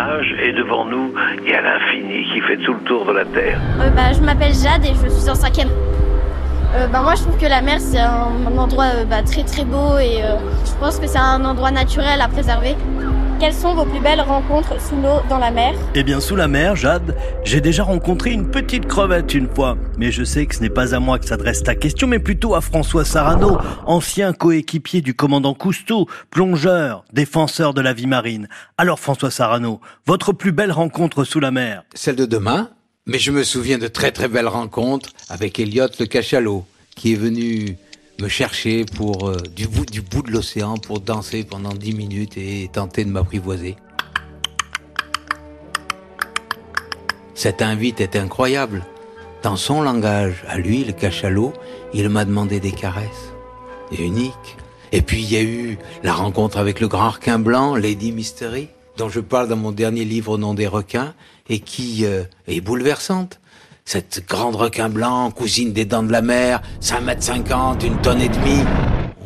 nage et devant nous, il y a l'infini qui fait tout le tour de la Terre. Euh, bah, je m'appelle Jade et je suis en cinquième. Euh, bah, moi, je trouve que la mer, c'est un, endroit euh, bah, très très beau et euh, je pense que c'est un endroit naturel à préserver. Quelles sont vos plus belles rencontres sous l'eau dans la mer? Eh bien, sous la mer, Jade, j'ai déjà rencontré une petite crevette une fois. Mais je sais que ce n'est pas à moi que s'adresse ta question, mais plutôt à François Sarano, ancien coéquipier du commandant Cousteau, plongeur, défenseur de la vie marine. Alors, François Sarano, votre plus belle rencontre sous la mer? Celle de demain, mais je me souviens de très très belles rencontres avec Elliot le cachalot, qui est venu me chercher euh, du, bout, de l'océan pour danser pendant dix minutes et tenter de m'apprivoiser. Cette invite est incroyable. Dans son langage, à lui, le cachalot, il m'a demandé des caresses. Unique. Et puis il y a eu la rencontre avec le grand requin blanc, Lady Mystery, dont je parle dans mon dernier livre au nom des requins, et qui euh, est bouleversante. Cette grande requin blanc, cousine des dents de la mer, 5 mètres 50, une tonne et demie.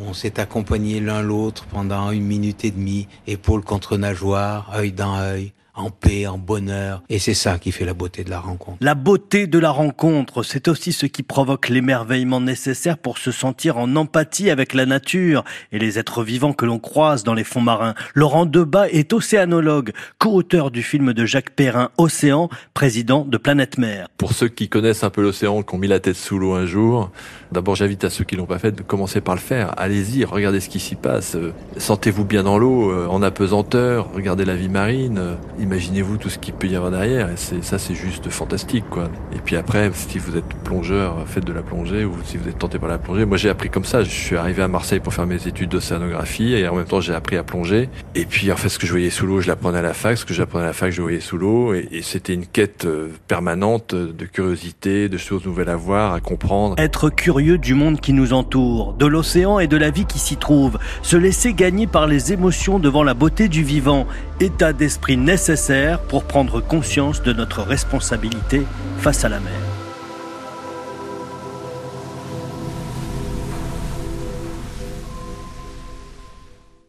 On s'est accompagnés l'un l'autre pendant une minute et demie, épaule contre nageoire, œil dans œil en paix, en bonheur. Et c'est ça qui fait la beauté de la rencontre. La beauté de la rencontre, c'est aussi ce qui provoque l'émerveillement nécessaire pour se sentir en empathie avec la nature et les êtres vivants que l'on croise dans les fonds marins. Laurent Debat est océanologue, co-auteur du film de Jacques Perrin, Océan, président de Planète Mer. Pour ceux qui connaissent un peu l'océan, qui ont mis la tête sous l'eau un jour, d'abord j'invite à ceux qui l'ont pas fait de commencer par le faire. Allez-y, regardez ce qui s'y passe. Sentez-vous bien dans l'eau, euh, en apesanteur, regardez la vie marine imaginez-vous tout ce qu'il peut y avoir derrière. Et ça, c'est juste fantastique, quoi. Et puis après, si vous êtes plongeur, faites de la plongée, ou si vous êtes tenté par la plongée. Moi, j'ai appris comme ça. Je suis arrivé à Marseille pour faire mes études d'océanographie, et en même temps, j'ai appris à plonger. Et puis, en fait, ce que je voyais sous l'eau, je l'apprenais à la fac. Ce que j'apprenais à la fac, je voyais sous l'eau. Et, et c'était une quête euh, permanente de curiosité, de choses nouvelles à voir, à comprendre. Être curieux du monde qui nous entoure, de l'océan et de la vie qui s'y trouve. Se laisser gagner par les émotions devant la beauté du vivant. État d'esprit pour prendre conscience de notre responsabilité face à la mer.